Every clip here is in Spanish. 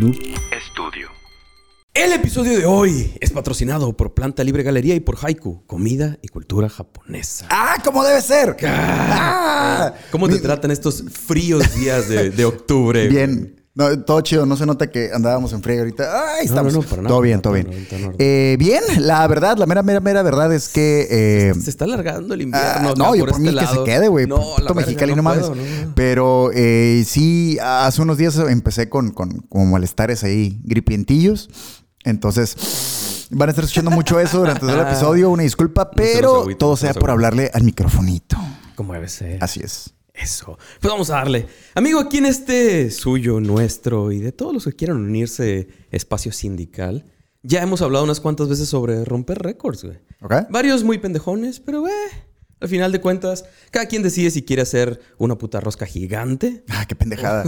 Noob Studio. El episodio de hoy es patrocinado por Planta Libre Galería y por Haiku, comida y cultura japonesa. ¡Ah, como debe ser! ¡Ah! ¿Cómo te tratan estos fríos días de, de octubre? Bien. No, todo chido, no se nota que andábamos en frío ahorita. ¡Ay, estamos! no, no, para nada, todo bien, todo bien. Eh, bien, la verdad, la mera, mera, mera verdad es que. eh, Se está alargando el invierno. Ah, no, yo por este mí que se quede, güey. No, la Mexicali, no, no mames. Pero eh, sí, hace unos días empecé con, con, con malestares ahí, gripientillos. Entonces, van a estar escuchando mucho eso durante todo el episodio. Una disculpa, pero todo sea por hablarle al microfonito. Como debe ser. Así es. Eso. Pues vamos a darle. Amigo, aquí en este suyo, nuestro y de todos los que quieran unirse espacio sindical, ya hemos hablado unas cuantas veces sobre romper récords, güey. ¿Ok? Varios muy pendejones, pero eh, al final de cuentas, cada quien decide si quiere hacer una puta rosca gigante. Ah, qué pendejada.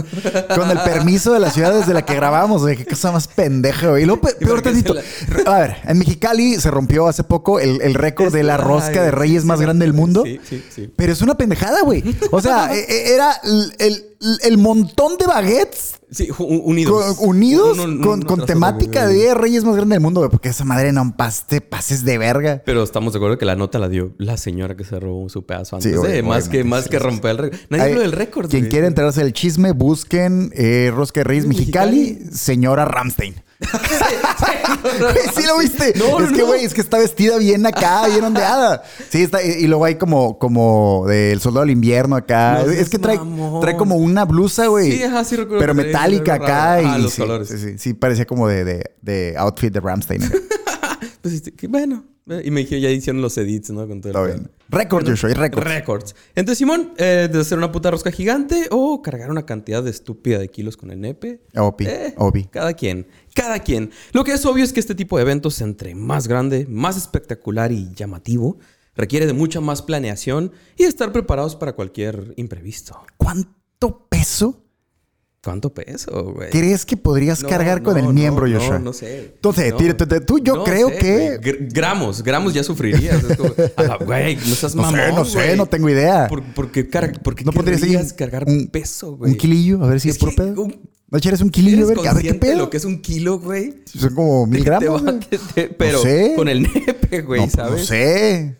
Con el permiso de la ciudad desde la que grabamos, güey. Qué cosa más pendeja, güey. Y pe- peor tantito. A ver, en Mexicali se rompió hace poco el, el récord de la Ay, rosca de reyes sí, más sí, grande del mundo. Sí, sí, sí. Pero es una pendejada, güey. O sea, e- era el, el- el montón de baguettes Sí, unidos. co- unidos Uno- uno- con, uno con tras temática de reyes más grande del mundo, güey. Porque esa madre no paste, pases de verga. Pero estamos de acuerdo que la nota la dio la señora que se robó su pedazo antes Sí, de, obvio- más que, más sí, que sí, romper el récord. Nadie habló del récord. Quien güey. quiera enterarse del chisme, busquen eh, Rosca Reyes Mexicali, Mexicali. señora Ramstein. Sí lo viste. No, es no, que, güey, es que está vestida bien acá, bien ondeada. Sí, está, y luego hay como, como del soldado del invierno acá. No es que trae, mamón. trae como una blusa, güey. Sí, ajá, sí recuerdo Pero metálica acá. raro. Y Ah, los sí, colores. Sí, sí, sí, parecía como de, de, de outfit de Ramstein. Pues, este, que bueno. Y me dijeron, ya hicieron los edits, ¿no? Con todo Está bien. Record, Joshua, hay record. Records. Entonces, Simón, eh, de hacer una puta rosca gigante o cargar una cantidad de estúpida de kilos con el nepe. Opi, Eh, obi. Cada quien, cada quien. Lo que es obvio es que este tipo de eventos, entre más grande, más espectacular y llamativo, requiere de mucha más planeación y estar preparados para cualquier imprevisto. ¿Cuánto peso ¿Cuánto peso, güey? crees que podrías No, cargar no, con el no, miembro, no, Joshua? No, sé. Entonces, No. tú- yo No creo sé, que... Gr- gramos, gramos ya sufrirías. Es como, la- Güey, no seas No sé, mamón, no sé, güey. no tengo idea. ¿Por, por qué, car- por qué ¿No podrías cargar un- peso, güey? Un kilillo, a ver si es, Es puro que pedo. un- ¿No echares un kilillo? A ¿Eres ver, a ver qué pedo. lo que es un kilo, güey? Son como mil Te gramos. va- güey. te- te- pero sé. con el nepe, güey, no, ¿sabes? No sé.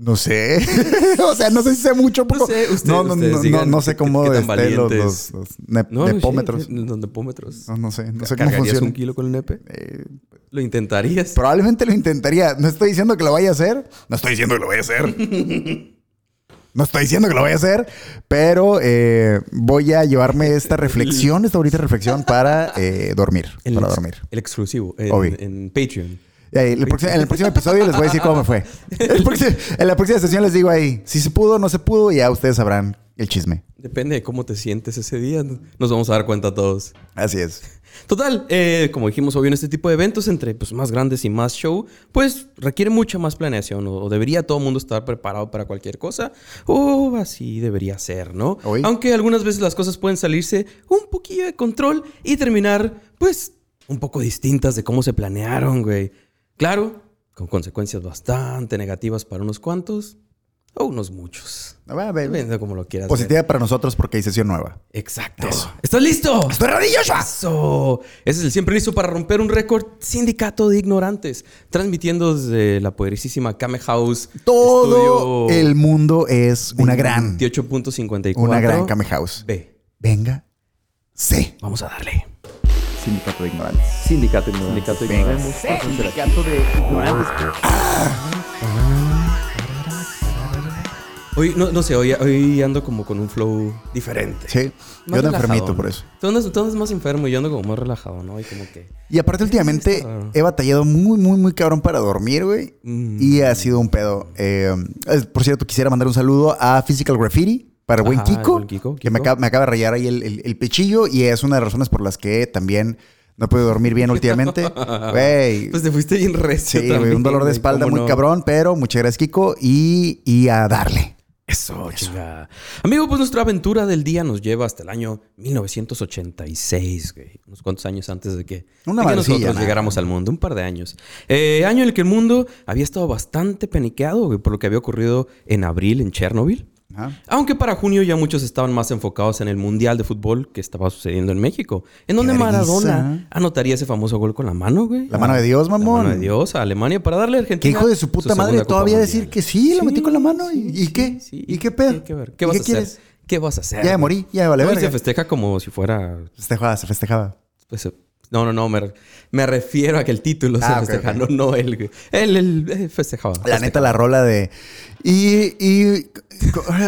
No sé. o sea, no sé si sé mucho poco. sé, usted- no, no, no, no, no sé cómo qué tan este, los, los, los nep- No, no, nepómetros. los nepómetros. No, no sé. No sé cómo ¿Cargarías funciona. un kilo con el nepe? Eh, ¿Lo intentarías? probablemente lo intentaría. No estoy diciendo que lo vaya a hacer. No estoy diciendo que lo vaya a hacer. No estoy diciendo que lo vaya a hacer, pero eh, voy a llevarme esta reflexión, esta bonita reflexión para eh, dormir. El para dormir. El exclusivo en Patreon. El próximo- en el próximo episodio les voy a decir cómo me fue. El próximo- en la próxima sesión les digo ahí si se pudo o no se pudo y ya ustedes sabrán el chisme. Depende de cómo te sientes ese día. Nos vamos a dar cuenta todos. Así es. Total, eh, como dijimos obvio en este tipo de eventos, entre pues, más grandes y más show, pues requiere mucha más planeación. O, o debería todo el mundo estar preparado para cualquier cosa. O así debería ser, ¿no? Aunque algunas veces las cosas pueden salirse un poquillo de control y terminar, pues, un poco distintas de cómo se planearon, güey. Claro, con consecuencias bastante negativas para unos cuantos o unos muchos. A ver, a ver. Depende de cómo lo quieras ver. Positiva para nosotros porque hay sesión nueva. Exacto. ¿Estás listo? ¡Estoy Joshua! Eso. Ese es el siempre listo para romper un récord sindicato de ignorantes. Transmitiendo desde la poderosísima Kame House. Todo el mundo es una gran, 28.54. una gran Kame House. B. Venga, C. Vamos a darle. Sindicato de ignorantes. Sindicato, sindicato de ignorantes. Sindicato de ignorantes. Hoy, no, no sé, hoy, hoy ando como con un flow diferente. Sí, yo Más ando relajado, enfermito ¿no? por eso. Tú andas, tú andas más enfermo y yo ando como más relajado, ¿no? Y como que... Y aparte últimamente he batallado muy, muy, muy cabrón para dormir, güey. Mm. Y ha sido un pedo. Eh, por cierto, quisiera mandar un saludo a Physical Graffiti para buen Ajá, Kiko, buen Kiko, que me acaba, me acaba de rayar ahí el, el- el pechillo y es una de las razones por las que también no puedo dormir bien últimamente. Pues te fuiste bien recio Sí, también, un dolor de espalda ¿cómo muy no? cabrón, pero muchas gracias, Kiko. Y, y a darle. Eso, chinga. Amigo, pues nuestra aventura del día nos lleva hasta el año 1986, güey. Unos cuantos años antes de que, Una de que madrecilla, nosotros nada. llegáramos al mundo. Un par de años. Eh, año en el que el mundo había estado bastante paniqueado, güey, por lo que había ocurrido en abril en Chernobyl. Ajá. Aunque para junio ya muchos estaban más enfocados en el Mundial de Fútbol que estaba sucediendo en México. En donde. Maradona anotaría ese famoso gol con la mano, güey. La mano de Dios, La mamón. mano de Dios a Alemania para darle a ¿Qué Argentina. hijo de su puta madre todavía decir que sí, lo metí con la mano? ¿Y, sí, y qué? sí. ¿Y qué pedo? ¿Qué, qué ver? ¿Qué ¿Y vas qué a hacer? quieres? ¿Qué vas a hacer? Ya me morí, ya me vale No, y verga. se festeja como si fuera... Festejaba, se festejaba. pues, no, no, no. Me, me refiero a que el título Ah, se ok, festeja. ok. No, no él. Él, él, festejaba. La neta, la rola de. Y. y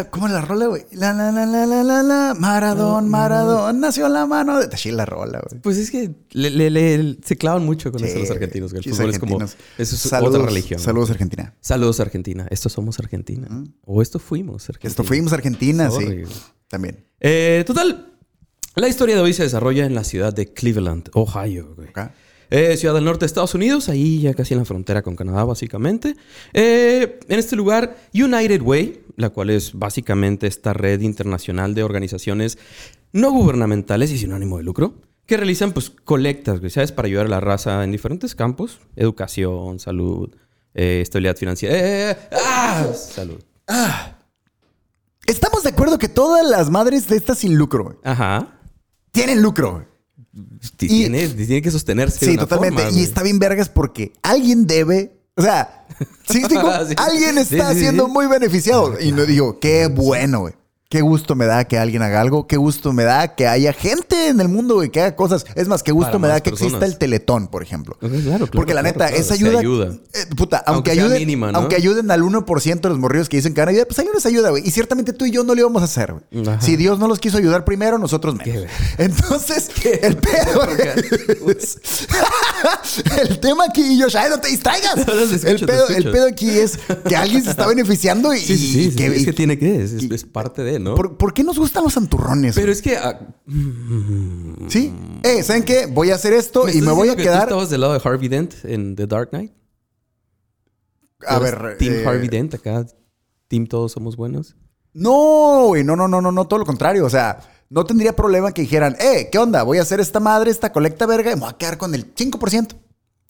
¿Cómo es la rola, güey? La, la, la, la, la, la, la. Maradón, Maradón. Nació la mano. de- chila la rola, güey. Pues es que le, le- le- se clavan mucho con eso Sí, los argentinos. güey. El fútbol es como... Eso es Saludos, otra religión. güey. Saludos, Argentina. Saludos Argentina. Esto somos Argentina. O esto fuimos Argentina. Esto fuimos Argentina, Sorry, sí. güey. También. Eh, total, la historia de hoy se desarrolla en la ciudad de Cleveland, Ohio. güey. Eh, ciudad del norte de Estados Unidos, ahí ya casi en la frontera con Canadá, básicamente. Eh, en este lugar, United Way, la cual es básicamente esta red internacional de organizaciones no gubernamentales y sin ánimo de lucro, que realizan pues colectas, güey, ¿sabes? Para ayudar a la raza en diferentes campos: educación, salud, eh, estabilidad financiera. Eh, ¡Ah! Salud. Estamos de acuerdo que todas las madres de estas sin lucro, güey, Ajá. Tienen lucro, güey. T- Y- Tiene, tiene que sostenerse. de Sí, una totalmente. forma, y está bien vergas porque alguien debe. O sea, sí, Sí. alguien está siendo muy beneficiado. Y no digo, qué bueno, güey. Qué gusto me da que alguien haga algo. Qué gusto me da que haya gente en el mundo güey, que haga cosas. Es más, qué gusto Para me da que exista el teletón, por ejemplo. Ok, claro, claro, Porque la claro, neta, esa ayuda. ayuda. eh, puta, aunque, ayuden, mínima, ¿no? aunque ayuden al 1% de los morrillos que dicen que van a ayudar, pues ayuda esa ayuda, güey. Y ciertamente tú y yo no lo íbamos a hacer, güey. Ajá. Si Dios no los quiso ayudar primero, nosotros menos. Qué- Entonces, el pedo. el tema aquí, Josh, ay, no te distraigas. No, no, te escucho, el, pedo, el pedo aquí es que alguien se está beneficiando y, Sí, sí, sí. y sí, que- es que tiene que. Es, es- es parte de, ¿no? ¿Por, por qué nos gustan los santurrones? Pero güey? es que. ah, ¿Sí? Eh, ¿saben qué? Voy a hacer esto y me voy a que quedar. ¿Tú estabas del lado de Harvey Dent en The Dark Knight? A ¿Tú eres ver. Team eh, Harvey Dent, acá. Team Todos Somos Buenos. No, güey, no, no, no, no, no, todo lo contrario. O sea, no tendría problema que dijeran, eh, ¿qué onda? Voy a hacer esta madre, esta colecta verga y me voy a quedar con el 5%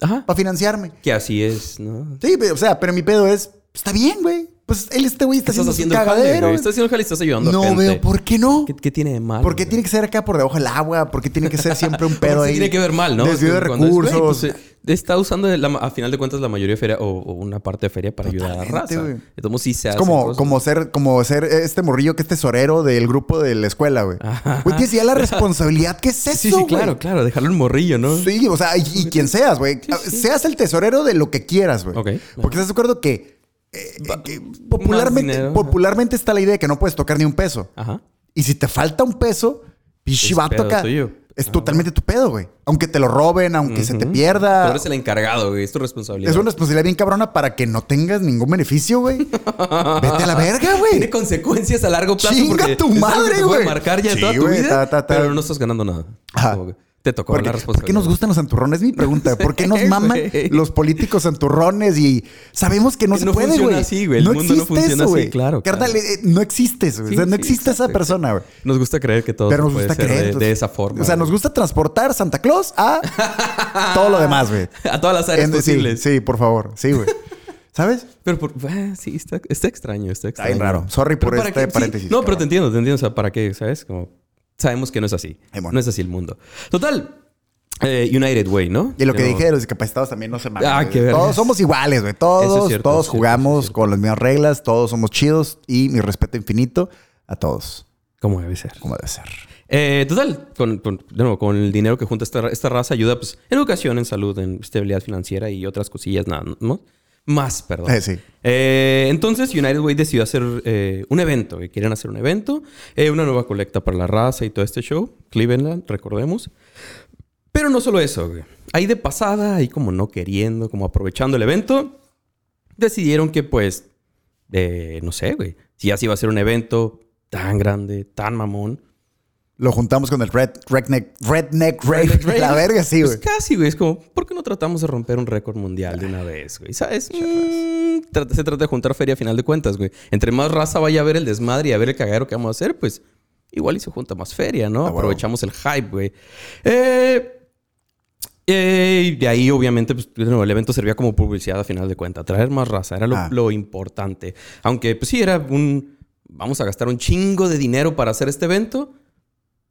Ajá. para financiarme. Que así es, ¿no? Sí, o sea, pero mi pedo es, está bien, güey. Pues él, este güey está haciendo, haciendo su el jale, cagadero. Estás haciendo jale y estás ayudando a no gente. veo por qué no. ¿Qué, qué tiene de mal? ¿Por qué güey? tiene que ser acá por debajo del agua? ¿Por qué tiene que ser siempre un pedo ahí? tiene que ver mal, ¿no? Desvío de Cuando es, güey, recursos. pues, eh, está usando, la- a final de cuentas, la mayoría de feria o, o una parte de feria para ayudar a la raza. güey. Entonces, sí se Es hacen como, como ser, como ser este morrillo que es tesorero del grupo de la escuela, güey. Ajá. Güey, tienes ya la responsabilidad. ¿Qué es eso, Sí, sí, güey? claro, claro. Dejarlo en morrillo, ¿no? Sí, o sea, y, y quien seas, güey. sí. Seas el tesorero de lo que quieras, güey. Ok. Porque estás de acuerdo que, eh, popularmente, popularmente está la idea de que no puedes tocar ni un peso. Ajá. Y si te falta un peso, pedo acá. tuyo. Es totalmente tu pedo, güey. Aunque te lo roben, aunque se te Tú pierda. eres el encargado, güey. Es tu responsabilidad. Es una responsabilidad bien cabrona para que no tengas ningún beneficio, güey. Vete a la verga, güey. Tiene consecuencias a largo plazo. Chinga tu madre, güey. marcar ya Sí, toda tu vida. ta, ta, ta. Pero no estás ganando nada. Ajá. Te tocó ¿Por la responsabilidad. por qué nos gustan los santurrones? Es mi pregunta. ¿Por qué nos maman los políticos santurrones? Y sabemos que no se no puede, funciona güey. así, güey. El mundo no funciona eso, así, güey. claro, Carnal, claro. eh, no existes, güey. o sea, no sí, existe esa persona, güey. Nos gusta creer que todo Pero nos puede gusta ser creer. de, entonces- de esa forma. O sea, nos gusta transportar Santa Claus a todo lo demás, güey. A todas las áreas En- posibles. sí, por favor. Sí, güey. ¿Sabes? Pero por, ah, sí, está, está extraño, está extraño. bien raro. Sorry por Pero este qué- sí, paréntesis, no, pero te entiendo, te entiendo. O sea, ¿para qué? ¿Sabes? Como sabemos que no es así. Bueno. No es así el mundo. Total. eh, United Way, ¿no? Y lo que dije de los discapacitados también no se mamen. Ah. Todos somos iguales, güey. Todos, es cierto, todos jugamos con las mismas reglas, todos somos chidos y mi respeto infinito a todos, Como debe ser. como debe ser. Eh, total, con, con- de nuevo, con el dinero que junta esta, esta raza ayuda pues, en educación, en salud, en estabilidad financiera y otras cosillas nada ¿no? Más, perdón. Eh, sí. Eh, entonces United Way decidió hacer eh, un evento, que quieren hacer un evento, eh, una nueva colecta para la raza y todo este show, Cleveland, recordemos. Pero no solo eso, güey. Ahí de pasada, ahí como no queriendo, como aprovechando el evento, decidieron que pues, eh, no sé, güey, si ya se iba a hacer un evento tan grande, tan mamón, Lo juntamos con el Red, Redneck, Redneck Rave. Redneck Rave. La verga, sí, güey. Pues casi, güey. Es como, ¿por qué no tratamos de romper un récord mundial de una vez, güey? ¿Sabes? Mm, trata- se trata de juntar feria a final de cuentas, güey. Entre más raza vaya a ver el desmadre y a ver el cagadero que vamos a hacer, pues igual y se junta más feria, ¿no? Ah. Aprovechamos el hype, güey. Eh, eh, y de ahí, obviamente, pues, el evento servía como publicidad a final de cuentas. Traer más raza era lo, Ah. lo importante. Aunque, pues sí, era un vamos a gastar un chingo de dinero para hacer este evento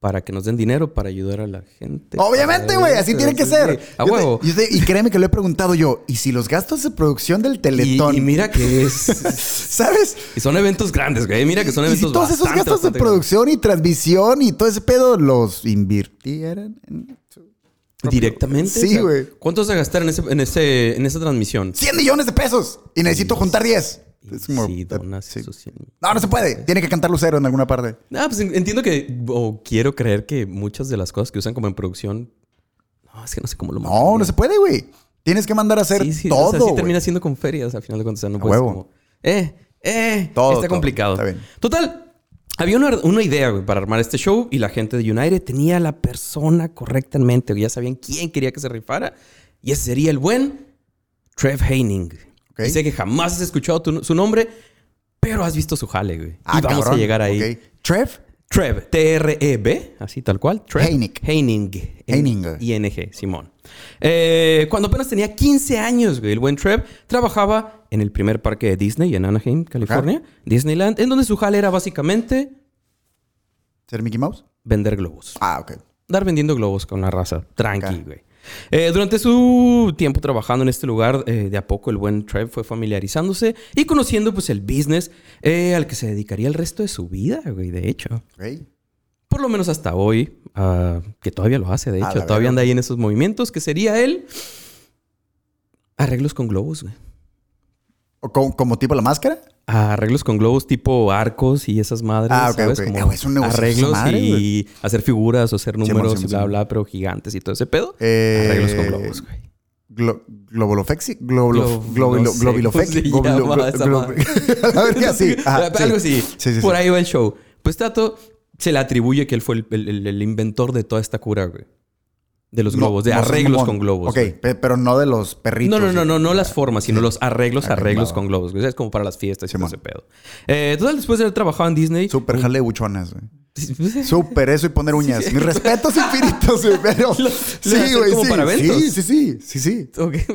para que nos den dinero para ayudar a la gente. Obviamente, güey, así tiene que ser. A Yo te- huevo. yo te- y créeme que lo he preguntado yo. ¿Y si los gastos de producción del Y, Teletón? y mira que es... ¿Sabes? y son eventos grandes, güey. Mira que son y eventos si todos esos gastos de producción y transmisión y todo ese pedo los invirtieran en. Directamente. Sí, güey. ¿Cuánto se gastar en, ese, en, ese, en esa transmisión? 100 millones de pesos y necesito juntar 10. Si donas sí. 100 No, no se puede. Tiene que cantar Lucero en alguna parte. Ah, pues en- entiendo que, o quiero creer que muchas de las cosas que usan como en producción, no, es que no sé cómo lo No, no se puede, güey. Tienes que mandar a hacer Sí, sí, todo. o sea, sí termina siendo con ferias al final de cuentas. No A puedes huevo. como, eh, eh, Todo, está todo. complicado. Está bien. Total, había una, una idea, güey, para armar este show y la gente de United tenía la persona correctamente. Ya sabían quién quería que se rifara y ese sería el buen Trev Heining. Ok. Y sé que jamás has escuchado tu- su nombre, pero has visto su jale, güey. Ah, y vamos cabrón. a llegar ahí. Trev. Trev, T-R-E-B, así tal cual. Trev Heining. Heining. Heining. I-N-G, Simón. Eh, cuando apenas tenía 15 años, güey, el buen Trev trabajaba en el primer parque de Disney en Anaheim, California, Disneyland, en donde su jale era básicamente ¿Ser Mickey Mouse? vender globos. Ah, ok. Dar vendiendo globos con la raza. Tranqui, güey. Eh, durante su tiempo trabajando en este lugar, eh, de a poco el buen Trev fue familiarizándose y conociendo pues el business eh, al que se dedicaría el resto de su vida, güey, de hecho. Por lo menos hasta hoy, ah, que todavía lo hace, de hecho, todavía anda ahí en esos movimientos, que sería él arreglos con globos, güey. ¿O como, como tipo la máscara? Arreglos con globos tipo arcos y esas madres, Ah, ok, ¿sabes? ok. Como Ah, es un negocio arreglos madre, y güey. hacer figuras o hacer números Simón, y bla, Simón. bla, pero gigantes y todo ese pedo. Eh, Arreglos con globos, güey. Glo Globolofexi. Globolo- Glo- globilo- no sé Globilofexi. A sí. Sí. Algo así. Sí, sí, Por sí. ahí va el show. Pues Tato se le atribuye que él fue el, el- el- el inventor de toda esta cura, güey. De los No, globos, de no arreglos con globos. Ok, güey. pero no de los perritos. No, no, no, sí. no, no las formas, sino los arreglos, arreglos con globos. güey. Es como para las fiestas y todo Simón. ese pedo. Eh, total, después de haber trabajado en Disney. Súper jale buchonas, güey. Sí, Súper eso y poner uñas. Mis respetos infinitos, güey. Pero. Lo- sí, güey. como Sí, para sí, sí, sí. Sí, sí. Ok.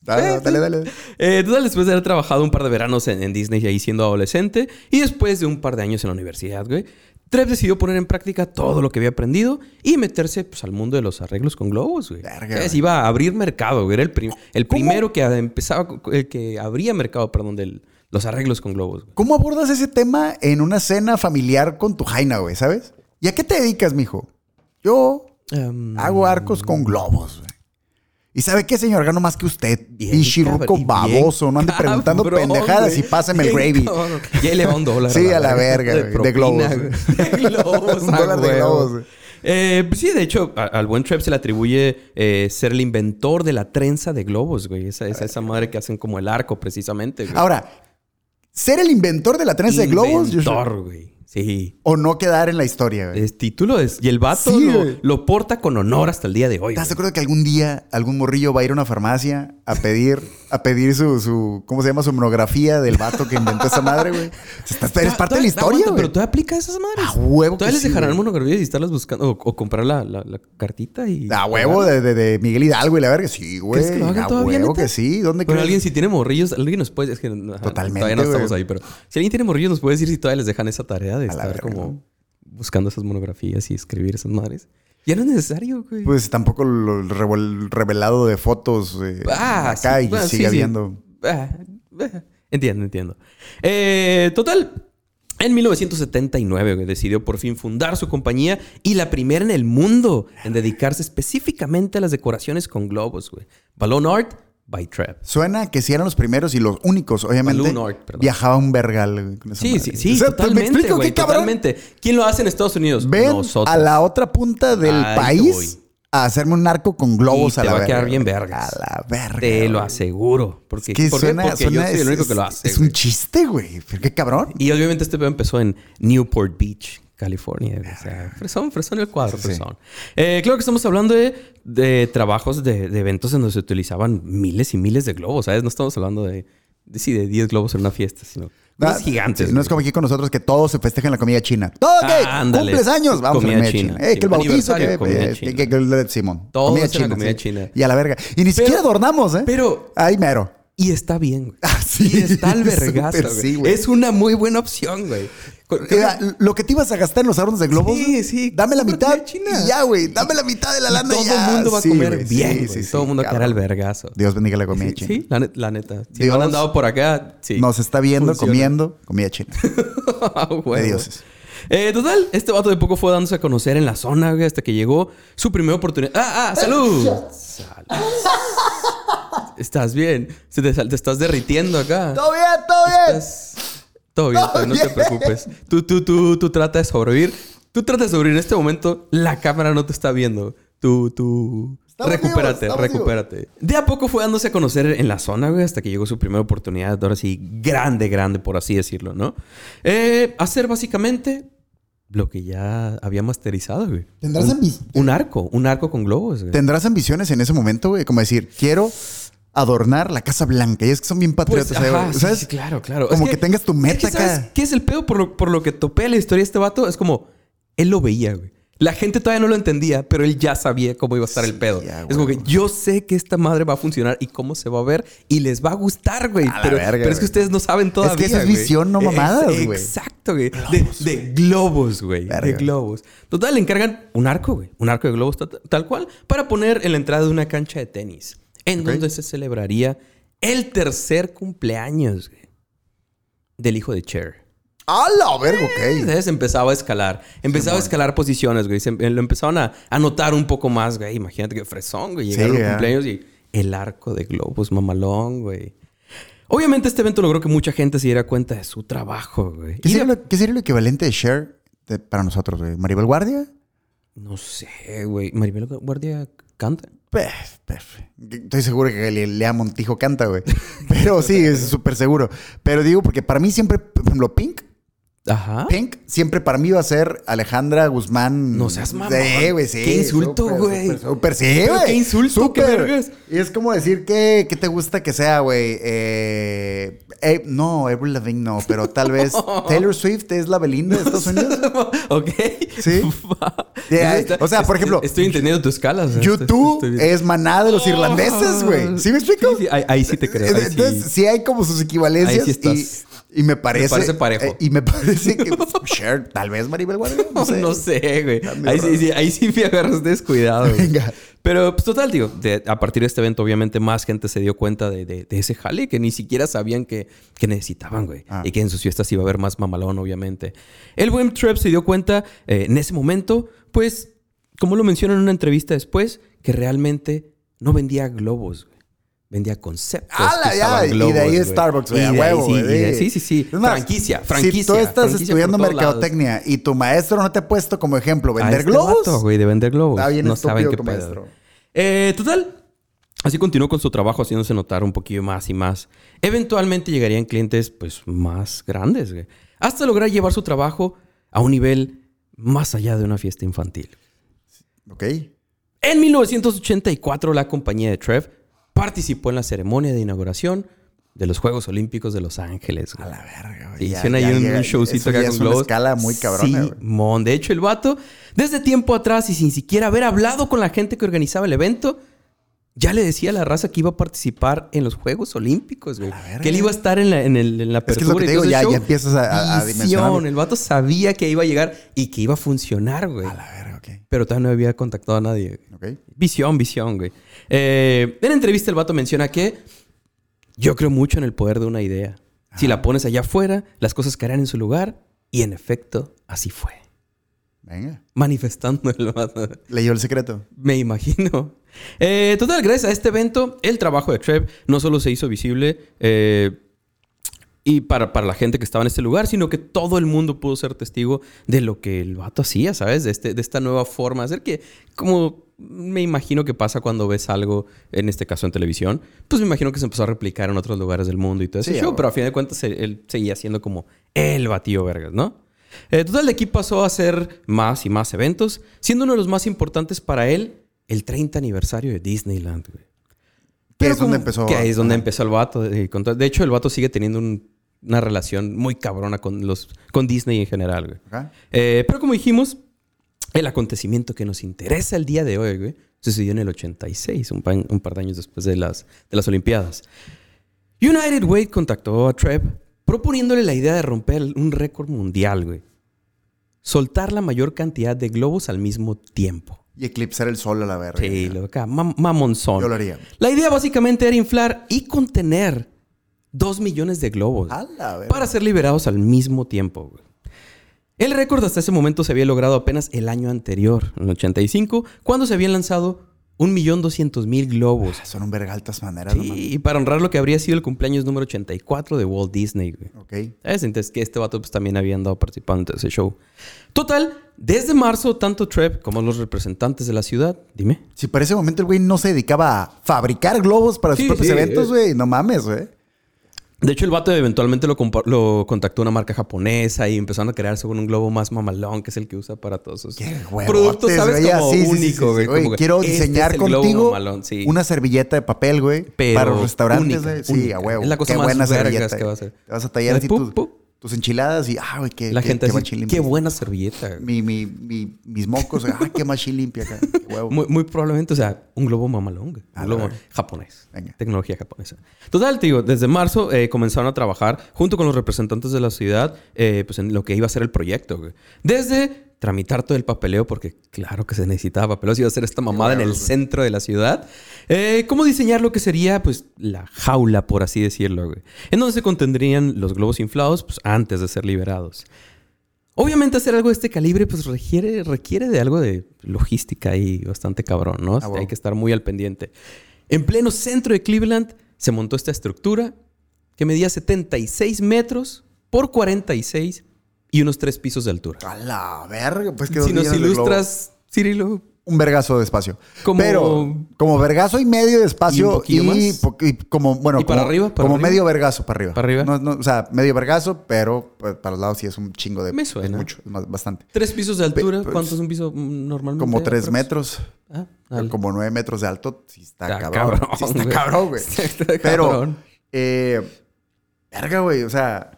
Dale, dale, dale. Eh, total, después de haber trabajado un par de veranos en, en Disney y ahí siendo adolescente, y después de un par de años en la universidad, güey, Trev decidió poner en práctica todo lo que había aprendido y meterse pues, al mundo de los arreglos con globos, güey. Verga. Iba a abrir mercado, güey. Era el, prim- el primero que empezaba, el que abría mercado, perdón, de los arreglos con globos. güey. ¿Cómo abordas ese tema en una cena familiar con tu jaina, güey? ¿Sabes? ¿Y a qué te dedicas, mijo? Yo Em, hago arcos con globos. ¿Y sabe qué, señor? Gano más que usted. Bien, Pinche cabrón, ruco y bien baboso. No ande preguntando cabrón, pendejadas güey. y pásame el gravy. cabrón. Y ahí le va un dólar. Sí, a la verga, de propina, globos. De globos. Un dólar de globos. Eh, pues sí, de hecho, a- al buen Trev se le atribuye eh, ser el inventor de la trenza de globos, güey. Esa, esa, esa madre que hacen como el arco, precisamente, güey. Ahora, ser el inventor de la trenza de globos Inventor, güey. Sí. o no quedar en la historia, güey. Es título es, y el vato Sí, lo, lo porta con honor hasta el día de hoy. ¿Estás de acuerdo que algún día algún morrillo va a ir a una farmacia a pedir, a pedir su, su, ¿cómo se llama? Su monografía del vato que inventó esa madre, güey? Eres parte de la historia, güey. Pero tú aplicas esas madres. A huevo Todavía les dejarán monografías y estarlas buscando o, comprar la, la- la cartita y. A huevo de, Miguel Hidalgo y la verga. Sí, güey. ¿Crees que lo hagan A todavía, huevo que sí. ¿Dónde crees? alguien si tiene morrillos, alguien nos puede... Es que Totalmente, Todavía no estamos ahí, pero... Si alguien tiene morrillos nos puede decir si todavía les dejan esa tarea de estar como buscando esas monografías y escribir esas madres. Ya no es necesario, güey. Pues tampoco lo revel- revelado de fotos eh, Ah, acá sí, y bueno, sigue sí. habiendo. Ah, ah, entiendo, entiendo. Eh, total, en 1979 güey, decidió por fin fundar su compañía y la primera en el mundo en dedicarse específicamente a las decoraciones con globos, güey. Balloon Art by Trev. Suena que sí eran los primeros y los únicos, obviamente. Art, viajaba un vergal con esa Sí, madre. sí, sí, O sea, ¿me totalmente, explico güey, qué cabrón? totalmente. ¿Quién lo hace en Estados Unidos? Ven Nosotros. a la otra punta del país a hacerme un arco con globos Y a te la va a verga. quedar bien vergas. A la verga. Te lo aseguro. Porque, Que ¿por qué? suena, Porque yo suena- soy el es- único que lo es- hace. Es güey. un chiste, güey. Qué cabrón. Y obviamente este pedo empezó en Newport Beach, California. O sea, fresón, fresón el cuadro, Sí. fresón. Eh, claro que estamos hablando de, de trabajos, de, de eventos en donde se utilizaban miles y miles de globos, ¿sabes? No estamos hablando de, de, sí, de 10 globos en una fiesta, sino Ah, gigantes. sí, no es como aquí con nosotros que todo se festeja en la comida china. Todo. Ah, ándale. ¿Cumples años? Vamos Comida a la comida china. china. Eh, Sí, que el bautizo, que, comida eh, china. que- que- que- Simón. Todo comida la comida china. Y a la verga. Y ni siquiera adornamos, ¿eh? Pero- Ahí mero. Y está bien, güey. Ah, sí, y está al vergazo, súper güey. sí, güey. es una muy buena opción, güey. Lo que te ibas a gastar en los adornos de globos. Sí, sí. Dame la mitad. china. Y ya, güey. Dame la mitad de la lana. todo y el mundo va a comer bien, sí, sí, todo el mundo caerá al vergazo. Dios bendiga la comida Sí, china. sí, la, net- la neta. Si Dios no han andado por acá, sí. Nos está viendo Funciona. comiendo comida china. Ah. De dioses. Eh, total, este vato de poco fue dándose a conocer en la zona, güey, hasta que llegó su primera oportunidad. ¡Ah, ah! ¡Salud! Salud. ¿Estás bien? Te, te estás derritiendo acá. ¡Todo bien, todo bien! Estás- Todo bien, todo bien, no te bien. preocupes. Tú, tú, tú, tú trata de sobrevivir. Tú trata de sobrevivir. En este momento, la cámara no te está viendo. Tú, tú... Estamos recupérate, vivos, recupérate. De a poco fue dándose a conocer en la zona, güey, hasta que llegó su primera oportunidad, ahora sí, grande, grande, por así decirlo, ¿no? Eh, hacer básicamente lo que ya había masterizado, güey. ¿Tendrás un, un arco, un arco con globos, güey. ¿Tendrás ambiciones en ese momento, güey? Como decir, quiero adornar la Casa Blanca. Y es que son bien Pues, patriotas, ajá, güey. sí, ¿Sabes? sí, claro, claro. Como Es que tengas tu meta es que, ¿sabes acá. ¿Qué es el pedo por lo, por lo que topé la historia de este vato? Es como, él lo veía, güey. La gente todavía no lo entendía, pero él ya sabía cómo iba a estar el pedo. ya, es como que yo sé que esta madre va a funcionar y cómo se va a ver y les va a gustar, güey. Pero, verga, pero es que ustedes no saben todavía. eso es visión, no Es- mamadas, güey. Exacto, güey. De, de globos, güey. De globos. Total, le encargan un arco, güey. Un arco de globos ta- tal cual para poner en la entrada de una cancha de tenis. En Ok. donde se celebraría el tercer cumpleaños, güey. Del hijo de Cher. ¡A la verga, ok! Entonces empezaba a escalar. Empezaba a escalar posiciones, güey. Se- lo empezaron a, a notar un poco más, güey. Imagínate que fresón, güey. Llegaron Sí, los cumpleaños y el arco de globos mamalón, güey. Obviamente este evento logró que mucha gente se diera cuenta de su trabajo, güey. ¿Qué de- sería, lo, qué sería lo equivalente de de- para nosotros, güey? ¿Maribel Guardia? No sé, güey. Maribel Guardia canta. Estoy seguro que Le- Lea Montijo canta, güey. Pero sí, es súper seguro. Pero digo, porque para mí siempre, por ejemplo, Pink, Ajá. Pink, siempre para mí va a ser Alejandra Guzmán. No seas mamón. Sí, güey, sí. Qué insulto, güey. Súper, sí, güey. qué insulto, qué vergas. Y es como decir que, que te gusta que sea, güey. Eh, eh, no, Avril Lavigne no, pero tal vez Taylor Swift es la Belinda de Estados Unidos. ok. Sí. Yeah, Está- o sea, por ejemplo, Estoy entendiendo tu escala. o sea, YouTube estoy- estoy- es maná de los irlandeses, güey. ¿Sí me explico? Sí, sí, ahí, ahí sí te creo. ahí sí. Entonces, sí. hay como sus equivalencias. Ahí sí estás. y, y me parece. parece parejo. eh, y me parece que. Cher, tal vez Maribel Guardia. No sé. No sé, güey. Ahí sí, sí, ahí sí me agarras descuidado. güey. Venga. Pero, pues, total, digo, de- a partir de este evento, obviamente, más gente se dio cuenta de, de- de ese jale que ni siquiera sabían que, que necesitaban, güey. Ah. Y que en sus fiestas iba a haber más mamalón, obviamente. El buen Trev se dio cuenta eh, en ese momento, pues, como lo menciona en una entrevista después, que realmente no vendía globos, güey. Vendía conceptos. Y de ahí. Starbucks, Y de ahí huevo, sí, de- Sí, sí, sí. Es más, franquicia, franquicia. Si tú estás estudiando lados. mercadotecnia y tu maestro no te ha puesto como ejemplo vender este globos. vato, güey, de vender globos. Está bien no saben qué tu pedo. maestro. Eh, total. Así continuó con su trabajo haciéndose notar un poquillo más y más. Eventualmente llegarían clientes pues más grandes, güey. Hasta lograr llevar su trabajo a un nivel más allá de una fiesta infantil. Ok. En 1984 la compañía de Trev participó en la ceremonia de inauguración de los Juegos Olímpicos de Los Ángeles. güey. A la verga, güey. Sí, hicieron ahí un, showcito acá con es una globos. escala muy cabrona. Simón. De hecho, el vato, desde tiempo atrás y sin siquiera haber hablado con la gente que organizaba el evento, ya le decía a la raza que iba a participar en los Juegos Olímpicos, güey. verga. Que él iba a estar en la, en el- en la Es que es lo que te digo, ya- empiezas a- a- a. El vato sabía que iba a llegar y que iba a funcionar, güey. A la verga, ok. Pero todavía no había contactado a nadie. güey. Visión, visión, güey. Eh, en entrevista el vato menciona que yo creo mucho en el poder de una idea. Si la pones allá afuera, las cosas caerán en su lugar. Y en efecto, así fue. Venga. Manifestando el vato. Leyó el secreto. Me imagino. Eh, total, gracias a este evento, el trabajo de Trev no solo se hizo visible eh, y para, para la gente que estaba en este lugar, sino que todo el mundo pudo ser testigo de lo que el vato hacía, ¿sabes? De, este, de esta nueva forma de hacer que, como me imagino que pasa cuando ves algo, en este caso en televisión, pues me imagino que se empezó a replicar en otros lugares del mundo y todo ese Sí, pero a fin de cuentas él, él seguía siendo como el batío vergas, ¿no? Eh, total, de aquí pasó a hacer más y más eventos, siendo uno de los más importantes para él el 30 aniversario de Disneyland, güey. Que es como- donde empezó. Que es donde empezó el vato. eh, De hecho, el vato sigue teniendo un- una relación muy cabrona con, los, con Disney en general, güey. Eh, pero como dijimos, el acontecimiento que nos interesa el día de hoy, güey, sucedió en el 86, un, pa- un par de años después de las, de las Olimpiadas. United Way contactó a Trev proponiéndole la idea de romper un récord mundial, güey. Soltar la mayor cantidad de globos al mismo tiempo. Y eclipsar el sol a la verga. Sí, lo acá, mam- mamonzón. Yo lo haría. La idea básicamente era inflar y contener dos millones de globos para ser liberados al mismo tiempo. güey. El récord hasta ese momento se había logrado apenas el año anterior, en el 85, cuando se habían lanzado 1.200.000 globos. Son un verga altas maneras. Sí, y para honrar lo que habría sido el cumpleaños número 84 de Walt Disney. güey. Ok. ¿Sabes? Entonces que este vato pues, también había andado participando en ese show. Total, desde marzo, tanto Trev como los representantes de la ciudad, dime. Si para ese momento el güey no se dedicaba a fabricar globos para sus Sí, propios sí, eventos, es- güey. No mames, güey. De hecho, el vato eventualmente lo, lo contactó una marca japonesa y empezaron a crear según un globo más mamalón, que es el que usa para todos sus productos, ¿sabes? Como sí, único, güey. sí. Quiero este diseñar es contigo una servilleta de papel, güey. Para los restaurantes, güey. Sí, a huevo. Es la cosa Qué más buena vergas servilleta. que va a ser. Vas a tallar así Pup, tus, enchiladas y, ah, güey, qué, La qué- gente qué así, machín limpia. qué buena servilleta. Mi, mi, mi- mis mocos, ah, qué machín limpia acá. Huevo. Muy, muy probablemente, o sea, un globo mamalón, güey. A Un la globo japonés. Venga. Tecnología japonesa. Total, te digo, desde marzo eh, comenzaron a trabajar junto con los representantes de la ciudad eh, pues en lo que iba a ser el proyecto, güey. Desde tramitar todo el papeleo, porque claro que se necesitaba papeleo, se iba a hacer esta mamada en el centro de la ciudad. Eh, ¿Cómo diseñar lo que sería, pues, la jaula, por así decirlo, güey? En donde se contendrían los globos inflados, pues, antes de ser liberados. Obviamente hacer algo de este calibre pues requiere, requiere de algo de logística y bastante cabrón, ¿no? Ah, bueno. Hay que estar muy al pendiente. En pleno centro de Cleveland se montó esta estructura que medía 76 metros por 46 y unos tres pisos de altura. A la verga. Pues que si nos ilustras, Cirilo, Un vergazo de espacio. Como- Pero como vergazo y medio de ¿Y un espacio y, más? po- y como, bueno, ¿Y para como, arriba? ¿Para como arriba? medio vergazo para arriba. ¿Para arriba? No, no, o sea, medio vergazo, pero pues, para los lados sí es un chingo de... Me es suena. mucho, es más- bastante. tres pisos de altura. pues, ¿Cuánto es un piso normalmente? Como tres aprox? metros. Ah. Como nueve metros de alto. Sí está, Está cabrón. cabrón, Sí está cabrón, güey. Está Pero, eh, verga, güey. O sea,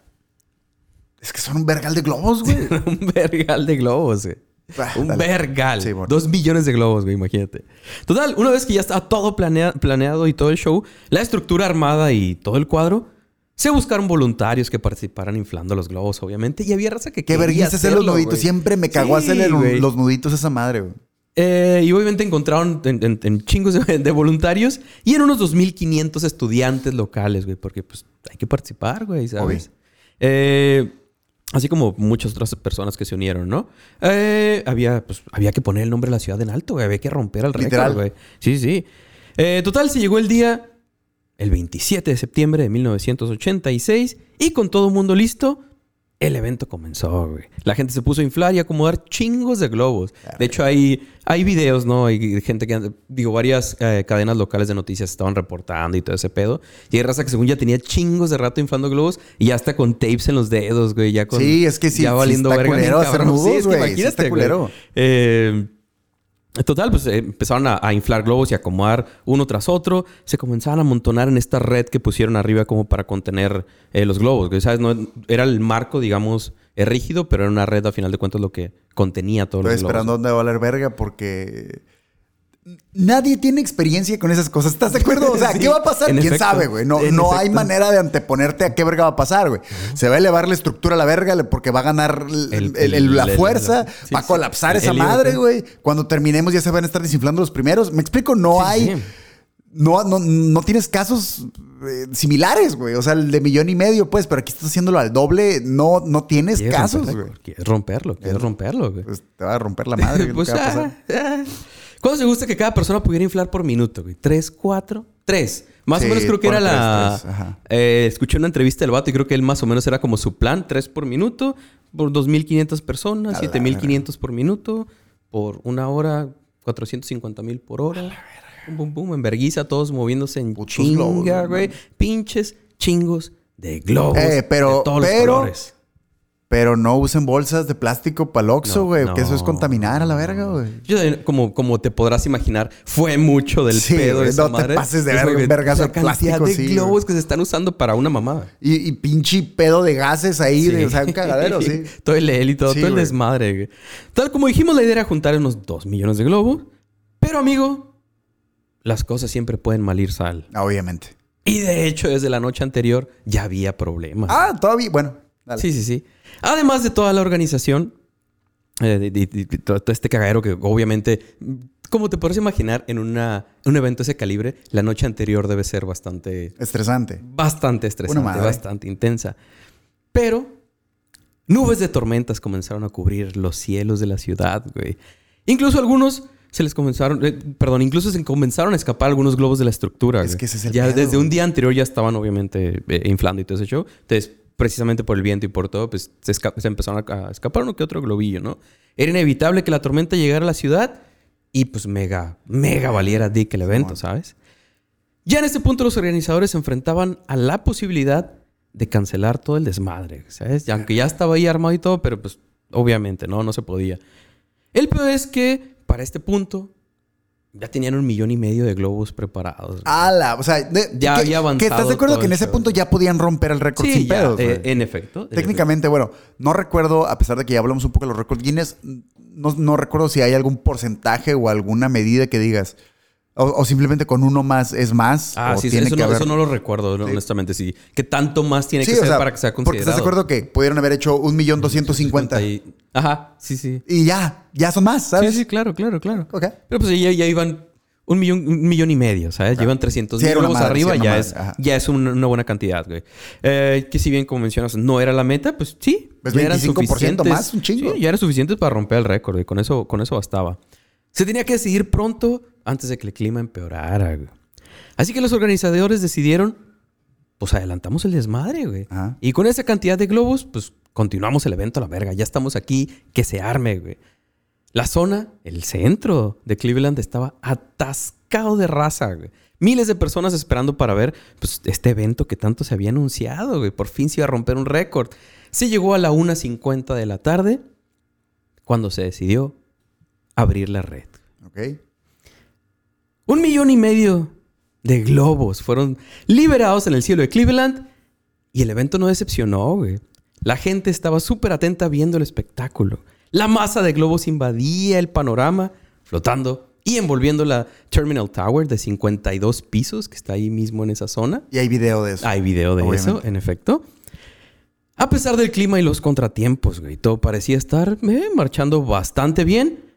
es que son un vergal de globos, güey. un vergal de globos, güey. Ah, Un dale. vergal. Sí, bueno. Dos millones de globos, güey, imagínate. Total, una vez que ya estaba todo planea- planeado y todo el show, la estructura armada y todo el cuadro, se buscaron voluntarios que participaran inflando los globos, obviamente. Y había raza que Qué vergüenza hacer los nuditos. Siempre me cagó Sí, hacerle güey. los nuditos a esa madre, güey. Eh, y obviamente encontraron en, en- en chingos de, de voluntarios y en unos 2.500 estudiantes locales, güey, porque pues hay que participar, güey, ¿sabes? Eh, así como muchas otras personas que se unieron, ¿no? Eh, había, pues, había que poner el nombre de la ciudad en alto, güey, había que romper el récord, güey. Sí, sí. Eh, total, se llegó el día, el 27 de septiembre de 1986, y con todo el mundo listo, el evento comenzó, güey. La gente se puso a inflar y a acomodar chingos de globos. De hecho, hay, hay videos, ¿no? Hay gente que, digo, varias eh, cadenas locales de noticias estaban reportando y todo ese pedo. Y hay raza que según ya tenía chingos de rato inflando globos y ya hasta con tapes en los dedos, güey. Ya con, Sí, es que sí- Ya sí valiendo está verga. culero cabrón. nudos, Sí, es que güey. Sí imagínate, está güey. culero. Eh, Total, pues eh, empezaron a, a inflar globos y a acomodar uno tras otro. Se comenzaban a amontonar en esta red que pusieron arriba como para contener eh, los globos. güey, ¿Sabes? No, era el marco, digamos, eh, rígido, pero era una red a final de cuentas lo que contenía todos Estoy los globos. esperando dónde va a valer verga porque nadie tiene experiencia con esas cosas. ¿Estás de acuerdo? O sea, Sí, ¿qué va a pasar? ¿Quién efecto. sabe, güey? No, no hay manera de anteponerte a qué verga va a pasar, güey. Se va a elevar la estructura a la verga porque va a ganar el- El- el- el- la fuerza. sí, va a colapsar esa madre, güey. Cuando terminemos ya se van a estar desinflando los primeros. Me explico, no hay... No, no, no tienes casos eh, similares, güey. O sea, el de millón y medio, pues, pero aquí estás haciéndolo al doble. No, no tienes Quieres casos, romper güey. Quieres romperlo, quieres romperlo, güey. Pues te va a romper la madre. ¿qué es lo Pues, ah, ah. ¿Cuándo se gusta que cada persona pudiera inflar por minuto, güey? ¿Tres, cuatro? Tres. Más Sí, o menos creo que era la... tres, tres, ajá. Eh, escuché una entrevista del vato y creo que él más o menos era como su plan. Tres por minuto, por 2.500 personas, A la 7.500 por minuto, por una hora, 450 mil por hora. Bum, bum, bum, en verguiza, todos moviéndose en Putos chinga, globos, güey. Pinches chingos de globos. Eh, pero- de todos los colores. Pero no usen bolsas de plástico para Oxxo, No, güey. Que eso es no. contaminar a la verga, güey. Yo, eh, como, como te podrás imaginar, fue mucho del Sí, pedo de esa no te madre. pases de verga, un vergazo de plástico, de sí, globos que se están usando para una mamada. Y, y pinche pedo de gases ahí, Sí. de- o sea, un cagadero, sí. todo el heli, todo, todo el desmadre. güey. Tal como dijimos, la idea era juntar unos 2 millones de globos. Pero, amigo, las cosas siempre pueden mal ir sal. Ah, Obviamente. Y de hecho, desde la noche anterior ya había problemas. Ah, todavía. Bueno, dale. Sí, sí, sí. Además de toda la organización, eh, de- de- de todo este cagadero que obviamente, como te puedes imaginar, en una, un evento de ese calibre, la noche anterior debe ser bastante, Estresante. bastante estresante, bastante intensa. Pero nubes de tormentas comenzaron a cubrir los cielos de la ciudad, güey. Incluso algunos se les comenzaron, eh, perdón, incluso se comenzaron a escapar algunos globos de la estructura. Es güey. que ese es el Ya pedo, desde un güey. día anterior ya estaban obviamente eh, inflando y todo ese show. Entonces, precisamente por el viento y por todo, pues se, empezaron a, a escapar uno que otro globillo, ¿no? Era inevitable que la tormenta llegara a la ciudad y pues mega, mega valiera dick el evento, ¿sabes? Ya en este punto los organizadores se enfrentaban a la posibilidad de cancelar todo el desmadre, ¿sabes? Y aunque ya estaba ahí armado y todo, pero pues obviamente, ¿no? No se podía. El peor es que para este punto ya tenían un millón y medio de globos preparados. Ala, o sea, de- Ya que- había avanzado Que estás de acuerdo que en ese show. punto ya podían romper el récord Sí, sin ya, pedos. eh, en efecto. en Técnicamente, bueno, no recuerdo, a pesar de que ya hablamos un poco de los récords Guinness, no, no recuerdo si hay algún porcentaje o alguna medida que digas, o, o simplemente con uno más es más. Ah, o sí, tiene eso, que no, haber- eso no lo recuerdo, honestamente, sí. ¿Qué tanto más tiene Sí, que ser sea, para que sea Porque considerado? estás de acuerdo que pudieron haber hecho un millón doscientos cincuenta Y- Ajá, sí, sí. y ya, ya son más, ¿sabes? Sí, sí, claro, claro, claro. Ok. Pero pues ya, ya iban un millón, un millón y medio, ¿sabes? Llevan 300 Sí, mil arriba, sí, ya, es, ajá. ya es una, una buena cantidad, güey. Eh, que si bien, como mencionas, no era la meta, pues sí. Pues ya eran 25% suficientes. más, un chingo. Sí, ya era suficiente para romper el récord, güey. Con eso, con eso bastaba. Se tenía que decidir pronto antes de que el clima empeorara, güey. Así que los organizadores decidieron, pues adelantamos el desmadre, güey. Ajá. Y con esa cantidad de globos, pues continuamos el evento a la verga. Ya estamos aquí, que se arme, güey. La zona, el centro de Cleveland estaba atascado de raza, güey. Miles de personas esperando para ver pues, este evento que tanto se había anunciado, güey. Por fin se iba a romper un récord. Se llegó a la 1.50 de la tarde cuando se decidió abrir la red. Ok. Un millón y medio de globos fueron liberados en el cielo de Cleveland y el evento no decepcionó, güey. La gente estaba súper atenta viendo el espectáculo. La masa de globos invadía el panorama, flotando y envolviendo la Terminal Tower de 52 pisos que está ahí mismo en esa zona. Y hay video de eso. Hay video de Obviamente. eso, en efecto. A pesar del clima y los contratiempos, güey, todo parecía estar eh, marchando bastante bien.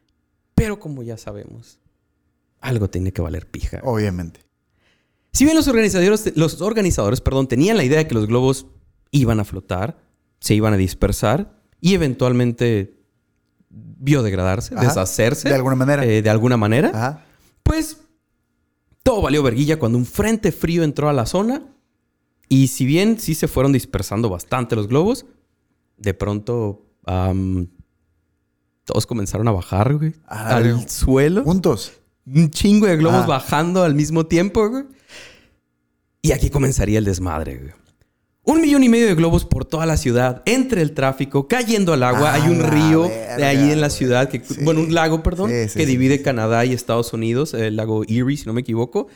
Pero como ya sabemos, algo tiene que valer pija. Obviamente. Si bien los organizadores, los organizadores perdón, tenían la idea de que los globos iban a flotar, se iban a dispersar y eventualmente biodegradarse, Ajá. deshacerse. De alguna manera. eh, de alguna manera. Ajá. Pues todo valió verguilla cuando un frente frío entró a la zona. Y si bien sí se fueron dispersando bastante los globos, de pronto todos comenzaron a bajar, güey. Ah, al güey. suelo. Juntos. Un chingo de globos Ah. bajando al mismo tiempo, güey. Y aquí comenzaría el desmadre, güey. Un millón y medio de globos por toda la ciudad, entre el tráfico, cayendo al agua. Ah, Hay un la río de ahí en la ciudad, que, Sí. bueno, un lago, perdón, Sí, sí, que divide. Canadá y Estados Unidos, el lago Erie, si no me equivoco.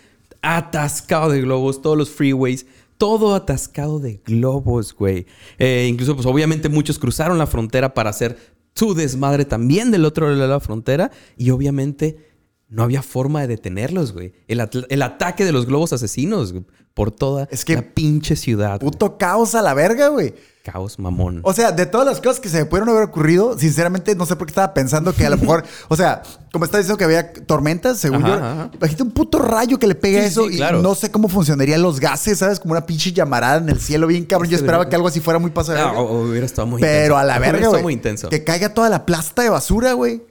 Atascado de globos, todos los freeways, todo atascado de globos, güey. Eh, incluso, pues obviamente muchos cruzaron la frontera para hacer su desmadre también del otro lado de la frontera. Y obviamente no había forma de detenerlos, güey. El, ataque de los globos asesinos güey, por toda Es que- la pinche ciudad. güey. Puto caos a la verga, güey. Caos mamón. O sea, de todas las cosas que se me pudieron haber ocurrido, sinceramente no sé por qué estaba pensando que a lo mejor, o sea, como está diciendo que había tormentas, según Ajá, yo, ajá. imagínate un puto rayo que le pegue a eso sí, y claro. no sé cómo funcionarían los gases, ¿sabes? Como una pinche llamarada en el cielo bien cabrón. Yo Sí, esperaba que algo así fuera muy pasajero. Ah, o- o hubiera estado muy pero intenso. a la verga, güey. muy intenso. Que caiga toda la plasta de basura, güey.